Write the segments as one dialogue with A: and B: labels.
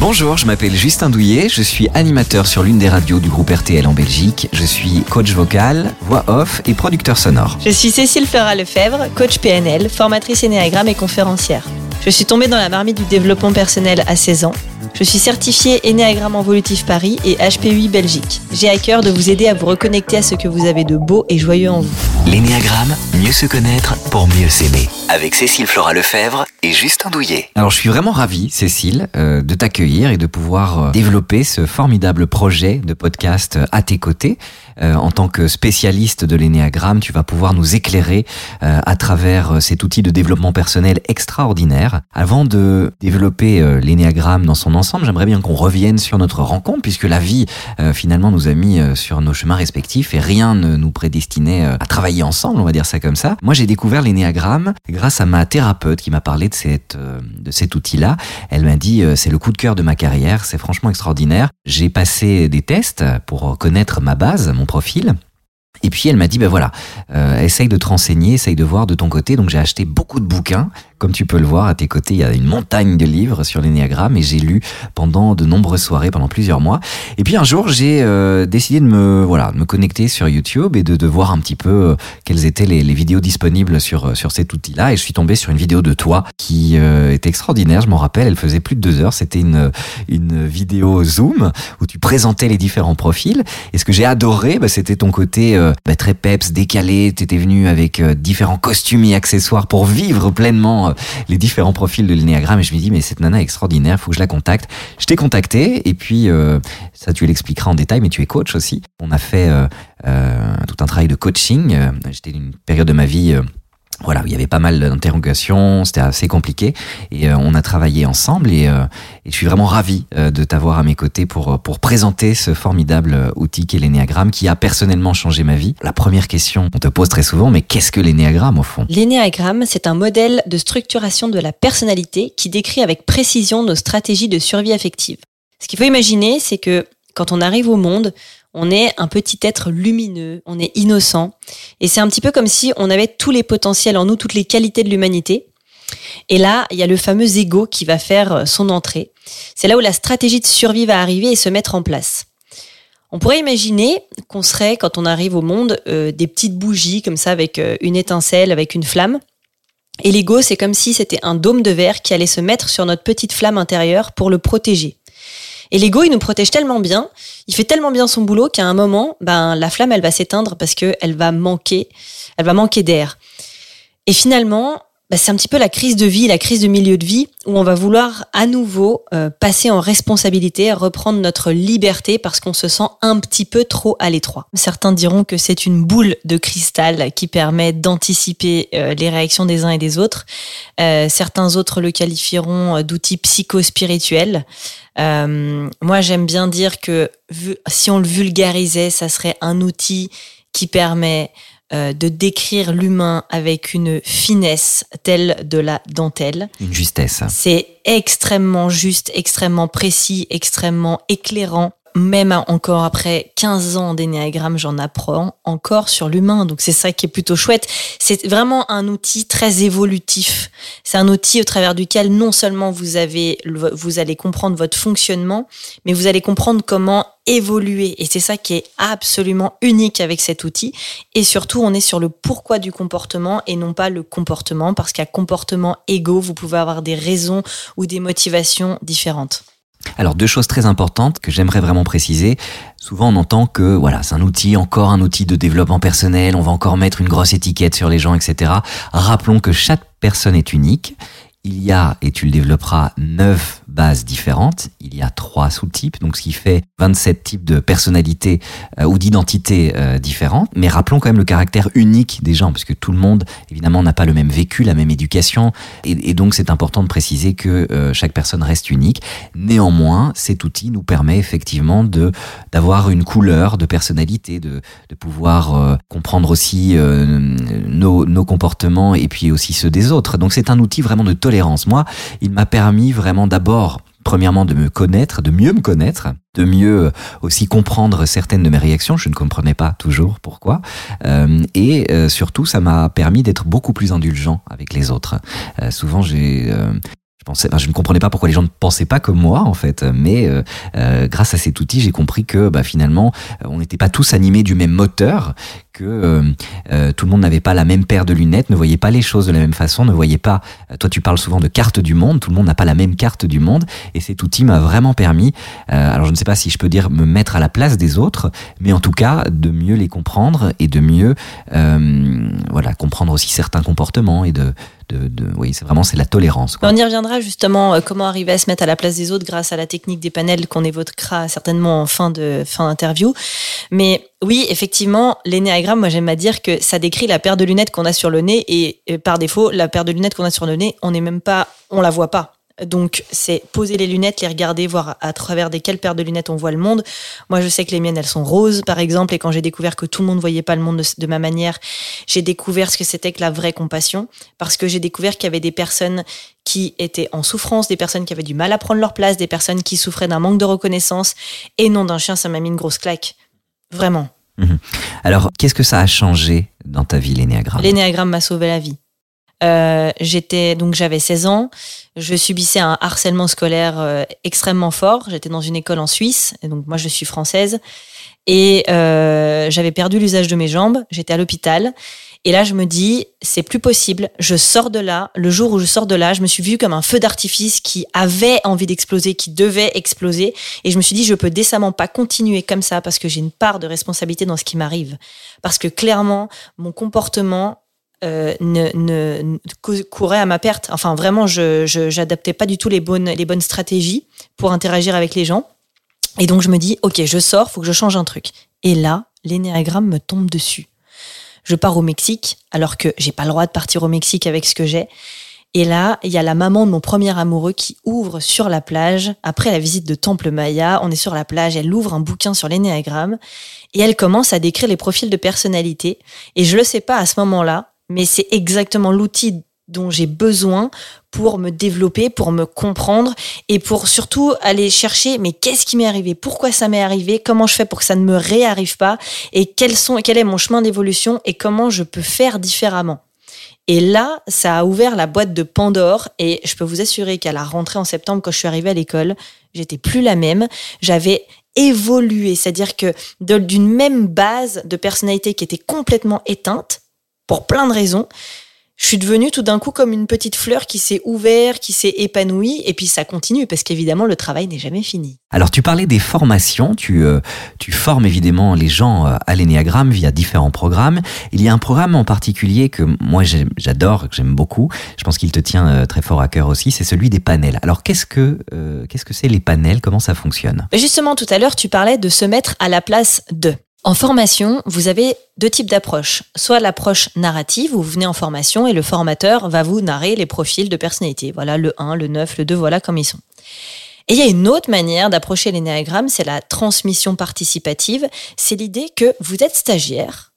A: Bonjour, je m'appelle Justin Douillet, je suis animateur sur l'une des radios du groupe RTL en Belgique. Je suis coach vocal, voix off et producteur sonore.
B: Je suis Cécile Flora Lefebvre, coach PNL, formatrice Ennéagramme et conférencière. Je suis tombée dans la marmite du développement personnel à 16 ans. Je suis certifiée Ennéagramme Evolutif Paris et HPUI Belgique. J'ai à cœur de vous aider à vous reconnecter à ce que vous avez de beau et joyeux en vous.
A: L'énéagramme, mieux se connaître pour mieux s'aimer. Avec Cécile Flora Lefebvre et Justin Douillet. Alors je suis vraiment ravi, Cécile, euh, de t'accueillir et de pouvoir euh, développer ce formidable projet de podcast euh, à tes côtés. en tant que spécialiste de l'énéagramme, tu vas pouvoir nous éclairer à travers cet outil de développement personnel extraordinaire. Avant de développer l'énéagramme dans son ensemble, j'aimerais bien qu'on revienne sur notre rencontre, puisque la vie finalement nous a mis sur nos chemins respectifs et rien ne nous prédestinait à travailler ensemble, on va dire ça comme ça. Moi j'ai découvert l'énéagramme grâce à ma thérapeute qui m'a parlé de, euh, cet outil-là. Elle m'a dit euh, c'est le coup de cœur de ma carrière, c'est franchement extraordinaire. J'ai passé des tests pour connaître ma base, mon profil. Et puis elle m'a dit, ben voilà, euh, essaye de te renseigner, essaye de voir de ton côté. Donc j'ai acheté beaucoup de bouquins. Comme tu peux le voir à tes côtés, il y a une montagne de livres sur l'énéagramme et j'ai lu pendant de nombreuses soirées, pendant plusieurs mois. Et puis un jour, j'ai euh, décidé de me voilà, me connecter sur YouTube et de, de voir un petit peu euh, quelles étaient les, les, vidéos disponibles sur euh, sur cet outil-là. Et je suis tombé sur une vidéo de toi qui était extraordinaire. Je m'en rappelle, elle faisait plus de deux heures. C'était une une vidéo Zoom où tu présentais les différents profils. Et ce que j'ai adoré, bah, c'était ton côté bah, très peps, décalé. Tu étais venu avec différents costumes et accessoires pour vivre pleinement euh, les différents profils de l'énéagramme et je me dis mais cette nana est extraordinaire, faut que je la contacte. Je t'ai contacté et puis euh, ça tu l'expliqueras en détail, mais tu es coach aussi. On a fait euh, tout un travail de coaching. J'étais une période de ma vie voilà, il y avait pas mal d'interrogations, c'était assez compliqué, et euh, on a travaillé ensemble, et, euh, je suis vraiment ravi euh, de t'avoir à mes côtés pour, pour présenter ce formidable outil qu'est l'énéagramme, qui a personnellement changé ma vie. La première question, on te pose très souvent, mais qu'est-ce que l'énéagramme au fond?
B: L'énéagramme, c'est un modèle de structuration de la personnalité qui décrit avec précision nos stratégies de survie affective. Ce qu'il faut imaginer, c'est que quand on arrive au monde, on est un petit être lumineux, on est innocent. Et c'est un petit peu comme si on avait tous les potentiels en nous, toutes les qualités de l'humanité. Et là, il y a le fameux ego qui va faire euh, son entrée. C'est là où la stratégie de survie va arriver et se mettre en place. On pourrait imaginer qu'on serait, quand on arrive au monde, euh, des petites bougies comme ça avec euh, une étincelle, avec une flamme. Et l'ego, c'est comme si c'était un dôme de verre qui allait se mettre sur notre petite flamme intérieure pour le protéger. Et l'ego, il nous protège tellement bien, il fait tellement bien son boulot qu'à un moment, ben, la flamme, elle va s'éteindre parce qu'elle va manquer, elle va manquer d'air. Et finalement, bah, c'est un petit peu la crise de vie, la crise de milieu de vie, où on va vouloir à nouveau euh, passer en responsabilité, reprendre notre liberté parce qu'on se sent un petit peu trop à l'étroit. Certains diront que c'est une boule de cristal qui permet d'anticiper euh, les réactions des uns et des autres. Euh, certains autres le qualifieront d'outil psycho-spirituel. moi, j'aime bien dire que si on le vulgarisait, ça serait un outil qui permet euh, de décrire l'humain avec une finesse telle de la dentelle.
A: Une justesse.
B: C'est extrêmement juste, extrêmement précis, extrêmement éclairant même encore après 15 ans d'énéagramme, j'en apprends encore sur l'humain. Donc c'est ça qui est plutôt chouette. C'est vraiment un outil très évolutif. C'est un outil au travers duquel non seulement vous avez, vous allez comprendre votre fonctionnement, mais vous allez comprendre comment évoluer. Et c'est ça qui est absolument unique avec cet outil. Et surtout, on est sur le pourquoi du comportement et non pas le comportement, parce qu'à comportement égaux, vous pouvez avoir des raisons ou des motivations différentes.
A: Alors deux choses très importantes que j'aimerais vraiment préciser. Souvent on entend que voilà c'est un outil, encore un outil de développement personnel, on va encore mettre une grosse étiquette sur les gens, etc. Rappelons que chaque personne est unique il y a, et tu le développeras, neuf bases différentes. Il y a trois sous-types, donc ce qui fait 27 types de personnalités euh, ou d'identités euh, différentes. Mais rappelons quand même le caractère unique des gens, parce que tout le monde, évidemment, n'a pas le même vécu, la même éducation. Et, donc c'est important de préciser que euh, chaque personne reste unique. Néanmoins, cet outil nous permet effectivement de d'avoir une couleur de personnalité, de, de pouvoir comprendre aussi nos, nos comportements et puis aussi ceux des autres. Donc c'est un outil vraiment de tolérance. Moi, il m'a permis vraiment d'abord premièrement de me connaître, de mieux me connaître, de mieux euh, aussi comprendre certaines de mes réactions. Je ne comprenais pas toujours pourquoi. Euh, et euh, surtout, ça m'a permis d'être beaucoup plus indulgent avec les autres. souvent, pensais, je ne comprenais pas pourquoi les gens ne pensaient pas comme moi en fait. Mais grâce à cet outil, j'ai compris que bah, finalement, on n'était pas tous animés du même moteur, que tout le monde n'avait pas la même paire de lunettes, ne voyait pas les choses de la même façon, ne voyait pas. toi, tu parles souvent de carte du monde. Tout le monde n'a pas la même carte du monde, et cet outil m'a vraiment permis. alors, je ne sais pas si je peux dire me mettre à la place des autres, mais en tout cas de mieux les comprendre et de mieux, voilà, comprendre aussi certains comportements et de de, oui, c'est vraiment c'est la tolérance.
B: On y reviendra justement euh, comment arriver à se mettre à la place des autres grâce à la technique des panels qu'on évoquera certainement en fin de fin d'interview. Mais oui, effectivement, l'énéagramme, moi j'aime à dire que ça décrit la paire de lunettes qu'on a sur le nez et, et par défaut, la paire de lunettes qu'on a sur le nez, on n'est même pas, on la voit pas. Donc, c'est poser les lunettes, les regarder, voir à travers des quelles paires de lunettes on voit le monde. Moi, je sais que les miennes, elles sont roses, par exemple, et quand j'ai découvert que tout le monde voyait pas le monde de, ma manière, j'ai découvert ce que c'était que la vraie compassion, parce que j'ai découvert qu'il y avait des personnes qui étaient en souffrance, des personnes qui avaient du mal à prendre leur place, des personnes qui souffraient d'un manque de reconnaissance, et non d'un chien, ça m'a mis une grosse claque. Vraiment.
A: Mhm. Alors, qu'est-ce que ça a changé dans ta vie, l'énéagramme?
B: L'énéagramme m'a sauvé la vie. Euh, j'étais donc j'avais 16 ans, je subissais un harcèlement scolaire euh, extrêmement fort. J'étais dans une école en Suisse, et donc moi je suis française, et euh, j'avais perdu l'usage de mes jambes. J'étais à l'hôpital, et là je me dis c'est plus possible. Je sors de là. Le jour où je sors de là, je me suis vue comme un feu d'artifice qui avait envie d'exploser, qui devait exploser, et je me suis dit je peux décemment pas continuer comme ça parce que j'ai une part de responsabilité dans ce qui m'arrive, parce que clairement mon comportement euh, ne, ne, courait à ma perte. Enfin, vraiment, je j'adaptais pas du tout les bonnes, les bonnes stratégies pour interagir avec les gens. Et donc, je me dis, OK, je sors, faut que je change un truc. Et là, l'énéagramme me tombe dessus. Je pars au Mexique, alors que j'ai pas le droit de partir au Mexique avec ce que j'ai. Et là, il y a la maman de mon premier amoureux qui ouvre sur la plage, après la visite de Temple Maya, on est sur la plage, elle ouvre un bouquin sur l'énéagramme, et elle commence à décrire les profils de personnalité. Et je le sais pas à ce moment-là, mais c'est exactement l'outil dont j'ai besoin pour me développer, pour me comprendre et pour surtout aller chercher mais qu'est-ce qui m'est arrivé, pourquoi ça m'est arrivé, comment je fais pour que ça ne me réarrive pas? Et sont, quel est mon chemin d'évolution? Et comment je peux faire différemment? Et là, ça a ouvert la boîte de Pandore et je peux vous assurer qu'à la rentrée en septembre, quand je suis arrivée à l'école, j'étais plus la même. J'avais évolué, c'est-à-dire que d'une même base de personnalité qui était complètement éteinte, pour plein de raisons. Je suis devenue tout d'un coup comme une petite fleur qui s'est ouverte, qui s'est épanouie, et puis ça continue parce qu'évidemment le travail n'est jamais fini.
A: Alors tu parlais des formations, tu, euh, tu formes évidemment les gens euh, à l'énéagramme via différents programmes. Il y a un programme en particulier que moi j'adore, que j'aime beaucoup, je pense qu'il te tient euh, très fort à cœur aussi, c'est celui des panels. Alors qu'est-ce que qu'est-ce que c'est les panels? Comment ça fonctionne?
B: Justement tout à l'heure tu parlais de se mettre à la place de. En formation, vous avez deux types d'approches. Soit l'approche narrative, où vous venez en formation et le formateur va vous narrer les profils de personnalité. Voilà le 1, le 9, le 2, voilà comme ils sont. Et il y a une autre manière d'approcher l'énéagramme, c'est la transmission participative. C'est l'idée que vous êtes stagiaire,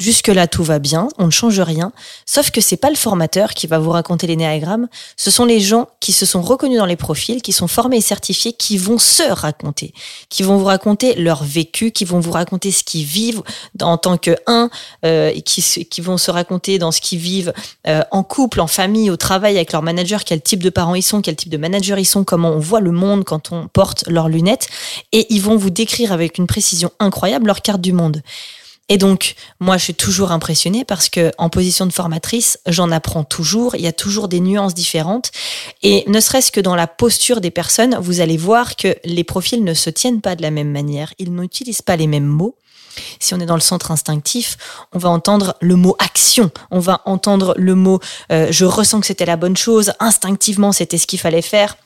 B: Jusque-là, tout va bien, on ne change rien, sauf que c'est pas le formateur qui va vous raconter les néagrammes, ce sont les gens qui se sont reconnus dans les profils, qui sont formés et certifiés, qui vont se raconter, qui vont vous raconter leur vécu, qui vont vous raconter ce qu'ils vivent en tant que un, euh, qui, qui vont se raconter dans ce qu'ils vivent euh, en couple, en famille, au travail avec leur manager, quel type de parents ils sont, quel type de manager ils sont, comment on voit le monde quand on porte leurs lunettes, et ils vont vous décrire avec une précision incroyable leur carte du monde. Et donc, moi, je suis toujours impressionnée parce que en position de formatrice, j'en apprends toujours. Il y a toujours des nuances différentes. Et ne serait-ce que dans la posture des personnes, vous allez voir que les profils ne se tiennent pas de la même manière. Ils n'utilisent pas les mêmes mots. Si on est dans le centre instinctif, on va entendre le mot action, on va entendre le mot euh, je ressens que c'était la bonne chose, instinctivement c'était ce qu'il fallait faire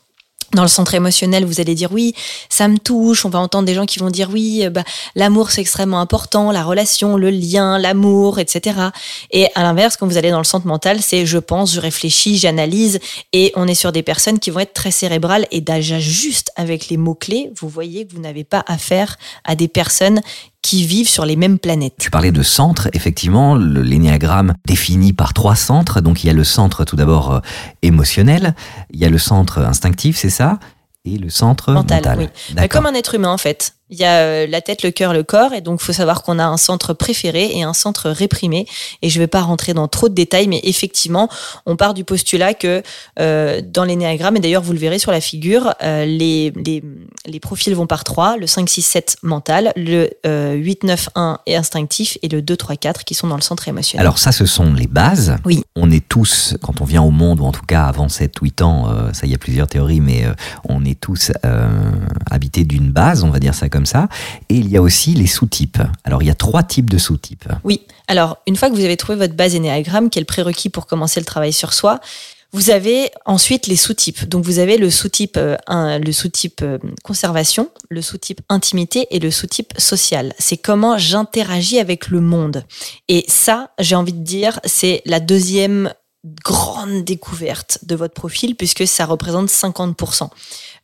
B: dans le centre émotionnel, vous allez dire oui, ça me touche. On va entendre des gens qui vont dire oui, euh, bah, l'amour c'est extrêmement important, la relation, le lien, l'amour, etc. Et à l'inverse, quand vous allez dans le centre mental, c'est je pense, je réfléchis, j'analyse, et on est sur des personnes qui vont être très cérébrales et déjà juste avec les mots clés, vous voyez que vous n'avez pas affaire à des personnes qui vivent sur les mêmes planètes.
A: Tu parlais de centres, effectivement, l'énéagramme défini par trois centres. Donc il y a le centre tout d'abord euh, émotionnel, il y a le centre instinctif, c'est ça et le centre mental. Oui.
B: Bah, comme un être humain en fait. Il y a euh, la tête, le cœur, le corps, et donc il faut savoir qu'on a un centre préféré et un centre réprimé. Et je ne vais pas rentrer dans trop de détails, mais effectivement, on part du postulat que euh, dans les néagrammes, et d'ailleurs vous le verrez sur la figure, euh, les, les, les, profils vont par trois, le 5, 6, 7 mental, le 8, 9, 1 et instinctif, et le 2, 3, 4 qui sont dans le centre émotionnel.
A: Alors ça, ce sont les bases.
B: Oui.
A: On est tous, quand on vient au monde, ou en tout cas avant 7, 8 ans, ça il y a plusieurs théories, mais on est tous habités d'une base, on va dire ça comme ça. Et il y a aussi les sous-types. Alors, il y a trois types de sous-types.
B: Oui. Alors, une fois que vous avez trouvé votre base énéagramme, qui est le prérequis pour commencer le travail sur soi, vous avez ensuite les sous-types. Donc vous avez le sous-type euh, le sous-type euh, conservation, le sous-type intimité et le sous-type social. C'est comment j'interagis avec le monde. Et ça, j'ai envie de dire, c'est la deuxième grande découverte de votre profil puisque ça représente 50%.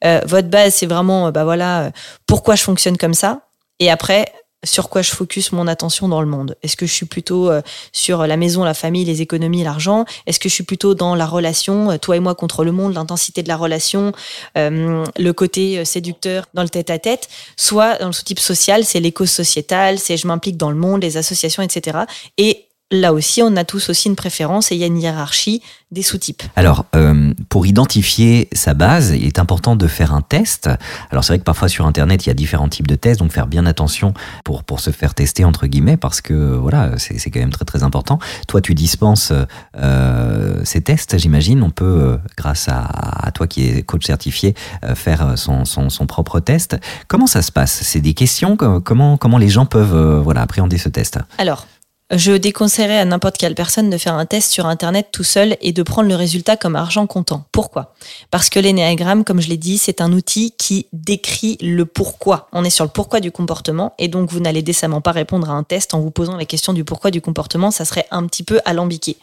B: Euh, votre base, c'est vraiment, euh, bah voilà, euh, pourquoi je fonctionne comme ça. Et après, sur quoi je focus mon attention dans le monde Est-ce que je suis plutôt sur la maison, la famille, les économies, l'argent? Est-ce que je suis plutôt dans la relation, toi et moi contre le monde, l'intensité de la relation, le côté séducteur dans le tête-à-tête? Soit dans le sous-type social, c'est l'éco sociétal, c'est je m'implique dans le monde, les associations, etc. Et là aussi, on a tous aussi une préférence et il y a une hiérarchie des sous-types.
A: Alors, euh, pour identifier sa base, il est important de faire un test. Alors, c'est vrai que parfois sur Internet, il y a différents types de tests, donc faire bien attention pour, pour se faire tester, entre guillemets, parce que voilà, c'est quand même très très important. Toi, tu dispenses euh, ces tests, j'imagine. On peut, euh, grâce à, à, toi qui es coach certifié, euh, faire son, son, son, propre test. Comment ça se passe? C'est des questions? Comment, comment les gens peuvent euh, voilà, appréhender ce test?
B: Alors, je déconseillerais à n'importe quelle personne de faire un test sur Internet tout seul et de prendre le résultat comme argent comptant. Pourquoi? Parce que l'énéagramme, comme je l'ai dit, c'est un outil qui décrit le pourquoi. On est sur le pourquoi du comportement et donc vous n'allez décemment pas répondre à un test en vous posant la question du pourquoi du comportement, ça serait un petit peu alambiqué.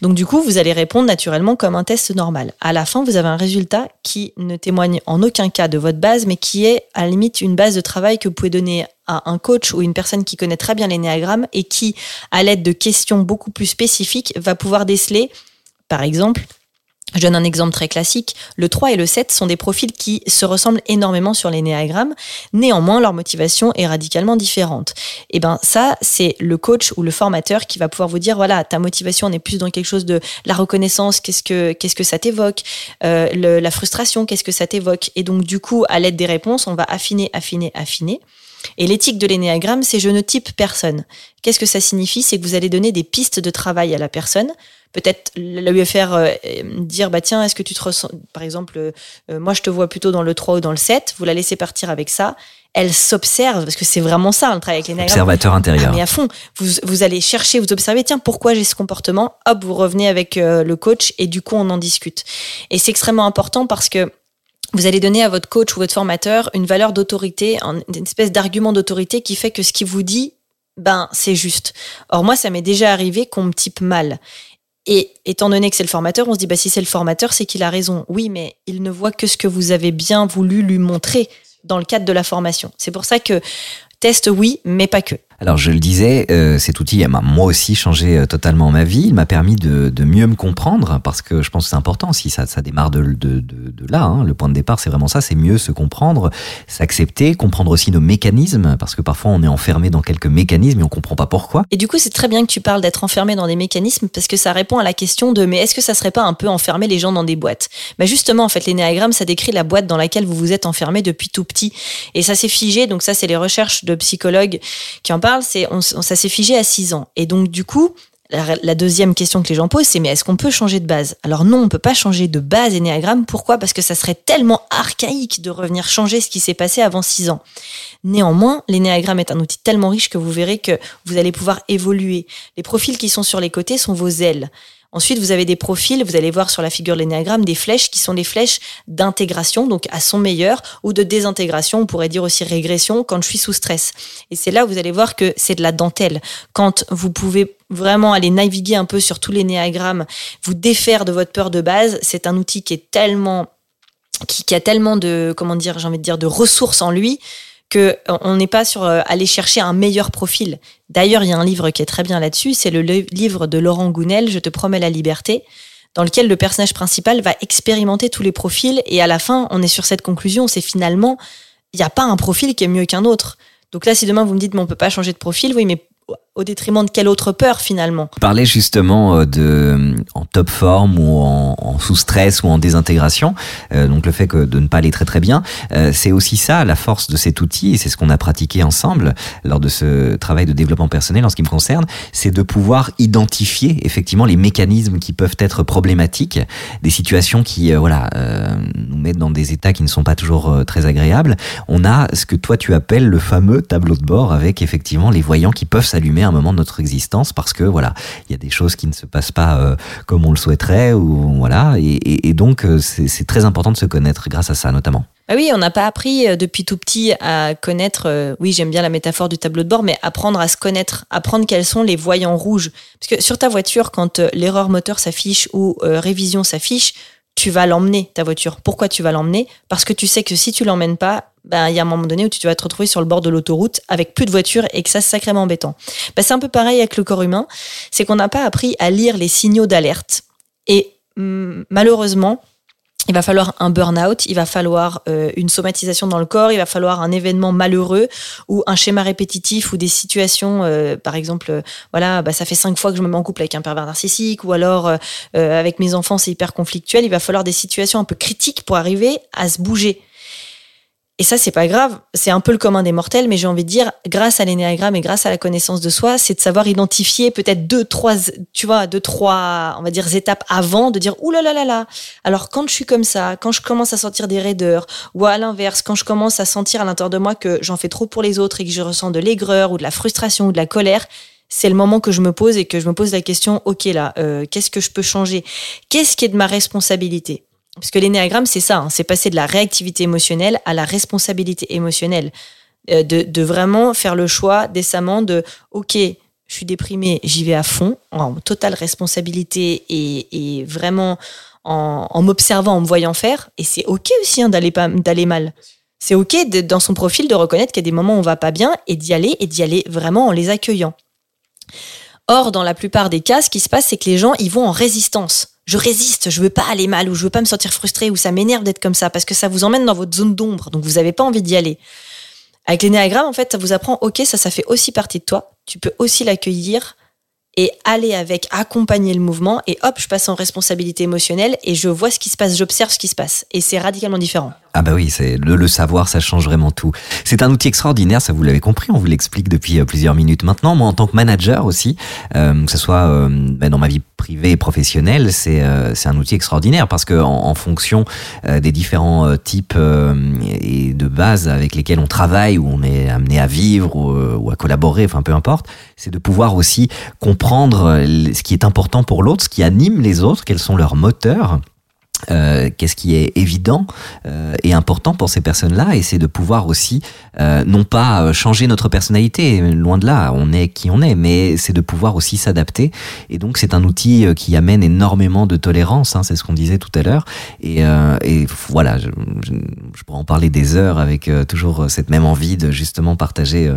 B: Donc du coup, vous allez répondre naturellement comme un test normal. À la fin, vous avez un résultat qui ne témoigne en aucun cas de votre base, mais qui est à la limite une base de travail que vous pouvez donner à un coach ou une personne qui connaît très bien l'énéagramme et qui, à l'aide de questions beaucoup plus spécifiques, va pouvoir déceler, par exemple, je donne un exemple très classique. Le 3 et le 7 sont des profils qui se ressemblent énormément sur les néagrammes. Néanmoins, leur motivation est radicalement différente. Et eh ben, ça, c'est le coach ou le formateur qui va pouvoir vous dire, voilà, ta motivation, on est plus dans quelque chose de la reconnaissance. Qu'est-ce que, qu'est-ce que ça t'évoque? Euh, la frustration, qu'est-ce que ça t'évoque? Et donc, du coup, à l'aide des réponses, on va affiner, affiner, affiner. Et l'éthique de l'énéagramme, c'est je ne type personne. Qu'est-ce que ça signifie? C'est que vous allez donner des pistes de travail à la personne peut-être lui faire euh, dire bah tiens est-ce que tu te ressens par exemple euh, moi je te vois plutôt dans le 3 ou dans le 7 vous la laissez partir avec ça. Elle s'observe parce que c'est vraiment ça le travail avec les
A: observateur intérieur.
B: Ah, mais à fond. Vous, vous allez chercher vous observez tiens pourquoi j'ai ce comportement? Hop vous revenez avec euh, le coach et du coup on en discute. Et c'est extrêmement important parce que vous allez donner à votre coach ou votre formateur une valeur d'autorité, une espèce d'argument d'autorité qui fait que ce qu'il vous dit, ben c'est juste. Or moi, ça m'est déjà arrivé qu'on me type mal. Et étant donné que c'est le formateur, on se dit, bah, si c'est le formateur, c'est qu'il a raison. Oui, mais il ne voit que ce que vous avez bien voulu lui montrer dans le cadre de la formation. C'est pour ça que test, oui, mais pas que.
A: Alors je le disais, euh, cet outil m'a moi aussi changé euh, totalement ma vie. Il m'a permis de, de, mieux me comprendre parce que je pense que c'est important aussi. Ça, ça démarre de, de, de là. Hein. Le point de départ, c'est vraiment ça. C'est mieux se comprendre, s'accepter, comprendre aussi nos mécanismes parce que parfois on est enfermé dans quelques mécanismes et on comprend pas pourquoi.
B: Et du coup, c'est très bien que tu parles d'être enfermé dans des mécanismes parce que ça répond à la question de mais est-ce que ça serait pas un peu enfermer les gens dans des boîtes? Bah justement, en fait, l'énéagramme, ça décrit la boîte dans laquelle vous vous êtes enfermé depuis tout petit et ça s'est figé. Donc ça, c'est les recherches de psychologues qui en parlent c'est ça s'est figé à 6 ans. Et donc du coup, la, deuxième question que les gens posent, c'est mais est-ce qu'on peut changer de base? Alors non, on peut pas changer de base énéagramme. Pourquoi? Parce que ça serait tellement archaïque de revenir changer ce qui s'est passé avant 6 ans. Néanmoins, l'énéagramme est un outil tellement riche que vous verrez que vous allez pouvoir évoluer. Les profils qui sont sur les côtés sont vos ailes. Ensuite, vous avez des profils, vous allez voir sur la figure de l'énéagramme des flèches qui sont des flèches d'intégration, donc à son meilleur, ou de désintégration, on pourrait dire aussi régression quand je suis sous stress. Et c'est là où vous allez voir que c'est de la dentelle. Quand vous pouvez vraiment aller naviguer un peu sur tous les néagrammes, vous défaire de votre peur de base, c'est un outil qui est tellement qui a tellement de comment dire, j'ai envie de dire de ressources en lui euh, on n'est pas sur euh, aller chercher un meilleur profil. D'ailleurs, il y a un livre qui est très bien là-dessus, c'est le livre de Laurent Gounel, Je te promets la liberté. dans lequel le personnage principal va expérimenter tous les profils et à la fin, on est sur cette conclusion, c'est finalement, il n'y a pas un profil qui est mieux qu'un autre. Donc là, si demain vous me dites, mais on peut pas changer de profil, oui, mais au détriment de quelle autre peur finalement?
A: Parlais justement euh, de euh, en top forme ou en, sous stress ou en désintégration, euh, donc le fait que de ne pas aller très très bien, c'est aussi ça la force de cet outil et c'est ce qu'on a pratiqué ensemble lors de ce travail de développement personnel en ce qui me concerne, c'est de pouvoir identifier effectivement les mécanismes qui peuvent être problématiques, des situations qui voilà nous mettent dans des états qui ne sont pas toujours très agréables. On a ce que toi tu appelles le fameux tableau de bord avec effectivement les voyants qui peuvent s'allumer un moment de notre existence parce que voilà, il y a des choses qui ne se passent pas euh, comme on le souhaiterait ou voilà, et, donc euh, c'est très important de se connaître grâce à ça notamment.
B: Ah oui, on n'a pas appris euh, depuis tout petit à connaître, oui j'aime bien la métaphore du tableau de bord, mais apprendre à se connaître, apprendre quels sont les voyants rouges. Parce que sur ta voiture, quand l'erreur moteur s'affiche ou révision s'affiche, tu vas l'emmener, ta voiture. Pourquoi tu vas l'emmener? Parce que tu sais que si tu l'emmènes pas, ben, il y a un moment donné où tu vas te retrouver sur le bord de l'autoroute avec plus de voitures et que ça, c'est sacrément embêtant. Ben, c'est un peu pareil avec le corps humain. C'est qu'on n'a pas appris à lire les signaux d'alerte. Et mm, malheureusement, il va falloir un burn-out, il va falloir euh, une somatisation dans le corps, il va falloir un événement malheureux ou un schéma répétitif ou des situations, euh, par exemple, euh, voilà, bah, ça fait cinq fois que je me mets en couple avec un pervers narcissique ou alors avec mes enfants c'est hyper conflictuel. Il va falloir des situations un peu critiques pour arriver à se bouger. Et ça, c'est pas grave. C'est un peu le commun des mortels, mais j'ai envie de dire, grâce à l'énéagramme et grâce à la connaissance de soi, c'est de savoir identifier peut-être deux, trois, tu vois, deux, trois, on va dire, étapes avant de dire, ouh là là là là. Alors, quand je suis comme ça, quand je commence à sentir des raideurs, ou à l'inverse, quand je commence à sentir à l'intérieur de moi que j'en fais trop pour les autres et que je ressens de l'aigreur ou de la frustration ou de la colère, c'est le moment que je me pose et que je me pose la question, ok là, euh, qu'est-ce que je peux changer? Qu'est-ce qui est de ma responsabilité? Parce que l'énéagramme, c'est ça, hein, c'est passer de la réactivité émotionnelle à la responsabilité émotionnelle. Euh, de, vraiment faire le choix décemment de, OK, je suis déprimé, j'y vais à fond, en totale responsabilité et, vraiment en, m'observant, en me voyant faire. Et c'est OK aussi hein, d'aller mal. C'est OK dans son profil de reconnaître qu'il y a des moments où on va pas bien et d'y aller et d'y aller vraiment en les accueillant. Or, dans la plupart des cas, ce qui se passe, c'est que les gens, ils vont en résistance je résiste, je veux pas aller mal ou je veux pas me sentir frustré ou ça m'énerve d'être comme ça parce que ça vous emmène dans votre zone d'ombre, donc vous n'avez pas envie d'y aller. Avec l'énéagramme, en fait, ça vous apprend, ok, ça, ça fait aussi partie de toi. Tu peux aussi l'accueillir et aller avec, accompagner le mouvement et hop, je passe en responsabilité émotionnelle et je vois ce qui se passe, j'observe ce qui se passe et c'est radicalement différent.
A: Ah bah oui, c'est le, le, savoir, ça change vraiment tout. C'est un outil extraordinaire, ça vous l'avez compris, on vous l'explique depuis euh, plusieurs minutes maintenant. Moi, en tant que manager aussi, euh, que ce soit euh, bah, dans ma vie privée et professionnelle, c'est euh, un outil extraordinaire parce que en, en fonction des différents types et de bases avec lesquels on travaille, ou on est amené à vivre ou, ou à collaborer, enfin peu importe, c'est de pouvoir aussi comprendre ce qui est important pour l'autre, ce qui anime les autres, quels sont leurs moteurs euh, qu'est-ce qui est évident euh, et important pour ces personnes-là et c'est de pouvoir aussi euh, non pas changer notre personnalité loin de là on est qui on est mais c'est de pouvoir aussi s'adapter. Et donc c'est un outil qui amène énormément de tolérance hein, c'est ce qu'on disait tout à l'heure. Et, et, voilà je, je, pourrais en parler des heures avec toujours cette même envie de justement partager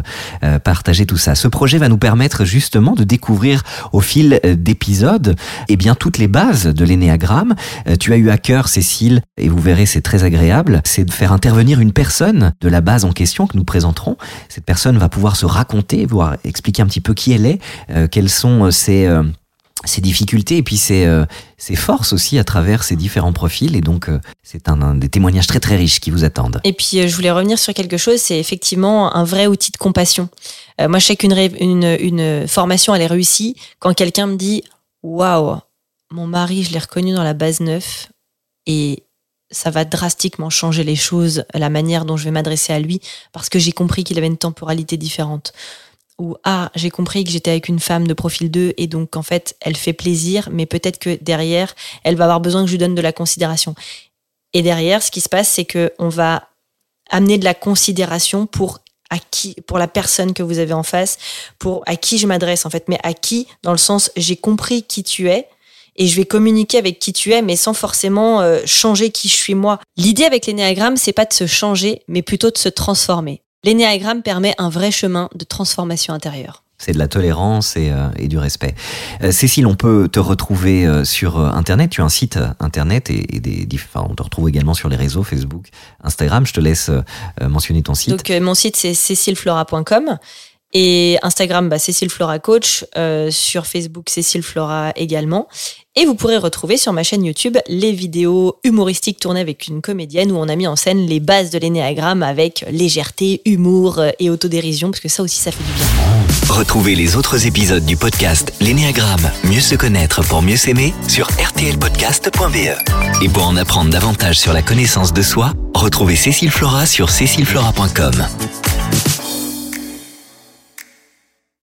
A: partager tout ça. Ce projet va nous permettre justement de découvrir au fil d'épisodes et bien toutes les bases de l'énéagramme. Tu as eu à cœur, Cécile, et vous verrez, c'est très agréable, c'est de faire intervenir une personne de la base en question que nous présenterons. Cette personne va pouvoir se raconter, voir expliquer un petit peu qui elle est, euh, quelles sont euh, ses, euh, ses difficultés et puis ses, ses, forces aussi à travers ses différents profils. Et donc, c'est un, des témoignages très très riches qui vous attendent.
B: Et puis, je voulais revenir sur quelque chose, c'est effectivement un vrai outil de compassion. moi, je sais qu'une une, une formation, elle est réussie quand quelqu'un me dit Waouh, mon mari, je l'ai reconnu dans la base 9 et ça va drastiquement changer les choses, la manière dont je vais m'adresser à lui, parce que j'ai compris qu'il avait une temporalité différente. Ou ah, j'ai compris que j'étais avec une femme de profil 2 et donc en fait, elle fait plaisir, mais peut-être que derrière, elle va avoir besoin que je lui donne de la considération. Et derrière, ce qui se passe, c'est que on va amener de la considération pour à qui, pour la personne que vous avez en face, pour à qui je m'adresse en fait, mais à qui dans le sens j'ai compris qui tu es, et je vais communiquer avec qui tu es, mais sans forcément euh, changer qui je suis moi. L'idée avec l'énéagramme, c'est pas de se changer, mais plutôt de se transformer. L'énéagramme permet un vrai chemin de transformation intérieure.
A: C'est de la tolérance et, et du respect. Cécile, on peut te retrouver sur Internet. Tu as un site Internet et, des, enfin, on te retrouve également sur les réseaux Facebook, Instagram. Je te laisse mentionner ton site.
B: Donc, mon site, c'est cécileflora.com. Et Instagram, bah, Cécile Flora Coach. Euh, sur Facebook, Cécile Flora également. Et vous pourrez retrouver sur ma chaîne YouTube les vidéos humoristiques tournées avec une comédienne où on a mis en scène les bases de l'énéagramme avec légèreté, humour et autodérision, parce que ça aussi, ça fait du bien.
C: Retrouvez les autres épisodes du podcast L'énéagramme, mieux se connaître pour mieux s'aimer sur rtlpodcast.be. Et pour en apprendre davantage sur la connaissance de soi, retrouvez Cécile Flora sur cécileflora.com.